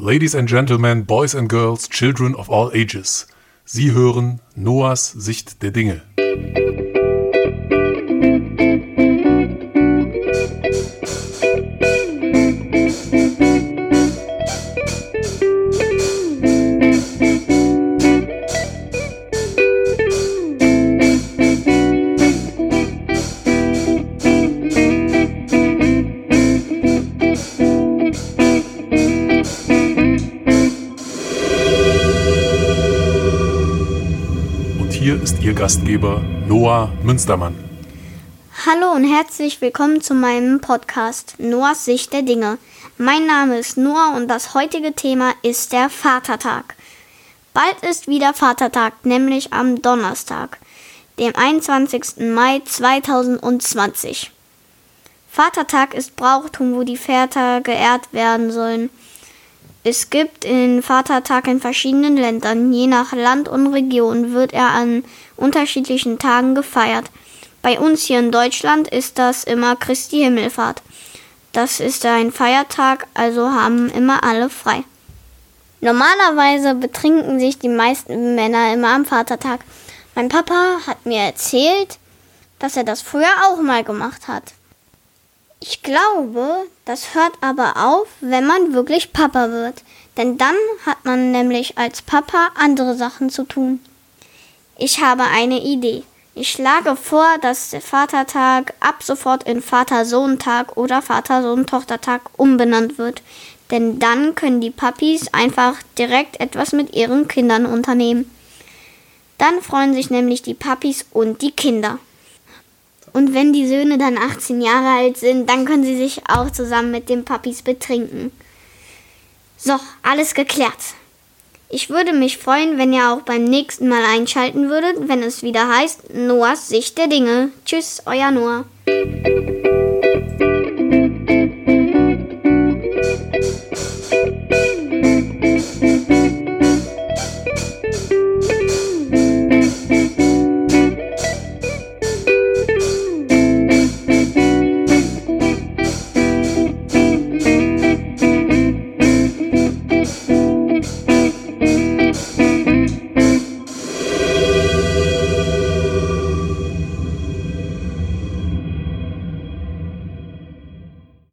Ladies and Gentlemen, Boys and Girls, Children of all ages. Sie hören Noahs Sicht der Dinge. Hier ist Ihr Gastgeber Noah Münstermann. Hallo und herzlich willkommen zu meinem Podcast Noahs Sicht der Dinge. Mein Name ist Noah und das heutige Thema ist der Vatertag. Bald ist wieder Vatertag, nämlich am Donnerstag, dem 21. Mai 2020. Vatertag ist Brauchtum, wo die Väter geehrt werden sollen. Es gibt den Vatertag in verschiedenen Ländern. Je nach Land und Region wird er an unterschiedlichen Tagen gefeiert. Bei uns hier in Deutschland ist das immer Christi Himmelfahrt. Das ist ein Feiertag, also haben immer alle frei. Normalerweise betrinken sich die meisten Männer immer am Vatertag. Mein Papa hat mir erzählt, dass er das früher auch mal gemacht hat. Ich glaube, das hört aber auf, wenn man wirklich Papa wird. Denn dann hat man nämlich als Papa andere Sachen zu tun. Ich habe eine Idee. Ich schlage vor, dass der Vatertag ab sofort in Vater-Sohn-Tag oder Vater-Sohn-Tochter-Tag umbenannt wird. Denn dann können die Papis einfach direkt etwas mit ihren Kindern unternehmen. Dann freuen sich nämlich die Papis und die Kinder. Und wenn die Söhne dann 18 Jahre alt sind, dann können sie sich auch zusammen mit den Papis betrinken. So, alles geklärt. Ich würde mich freuen, wenn ihr auch beim nächsten Mal einschalten würdet, wenn es wieder heißt Noahs Sicht der Dinge. Tschüss, euer Noah.